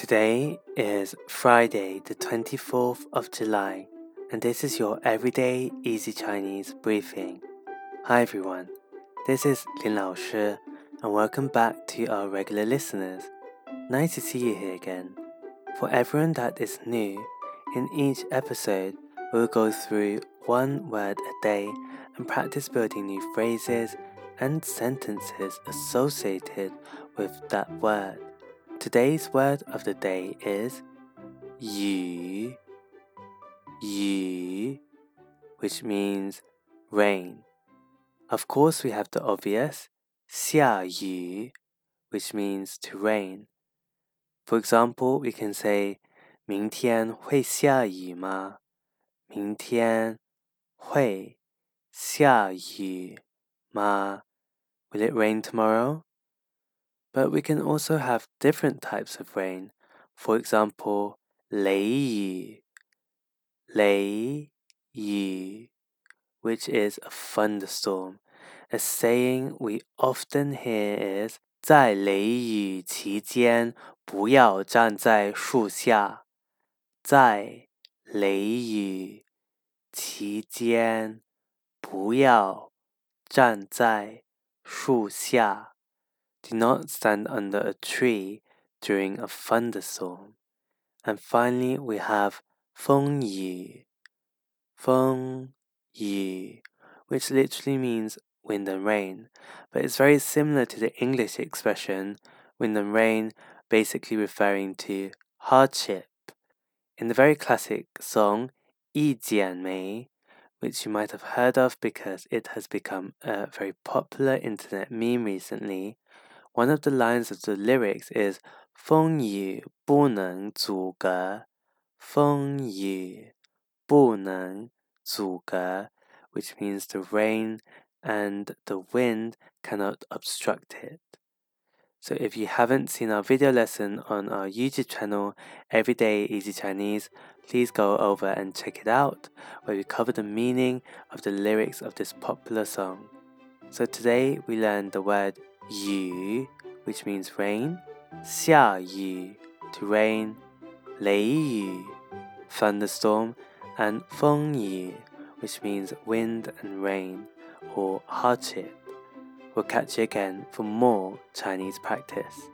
Today is Friday, the 24th of July, and this is your everyday easy Chinese briefing. Hi everyone, this is Lin Lao Shi, and welcome back to our regular listeners. Nice to see you here again. For everyone that is new, in each episode, we'll go through one word a day and practice building new phrases and sentences associated with that word. Today's word of the day is 雨,雨, which means rain. Of course, we have the obvious xia yu, which means to rain. For example, we can say 明天会下雨吗?明天会下雨吗? Will it rain tomorrow? But we can also have different types of rain. For example, 雷雨,雷雨, which is a thunderstorm. A saying we often hear is 在雷雨期间不要站在树下。在雷雨期间不要站在树下。do not stand under a tree during a thunderstorm. And finally, we have Feng Yu. Feng Yu, which literally means wind and rain, but it's very similar to the English expression wind and rain, basically referring to hardship. In the very classic song Yi Jian Mei, which you might have heard of because it has become a very popular internet meme recently, one of the lines of the lyrics is 风雨不能阻隔,风雨不能阻隔, which means the rain and the wind cannot obstruct it. So if you haven't seen our video lesson on our YouTube channel, Everyday Easy Chinese, please go over and check it out, where we cover the meaning of the lyrics of this popular song. So today we learned the word Yu, which means rain. 下雨, to rain. 雷雨, thunderstorm. And 风雨, which means wind and rain, or hardship. We'll catch you again for more Chinese practice.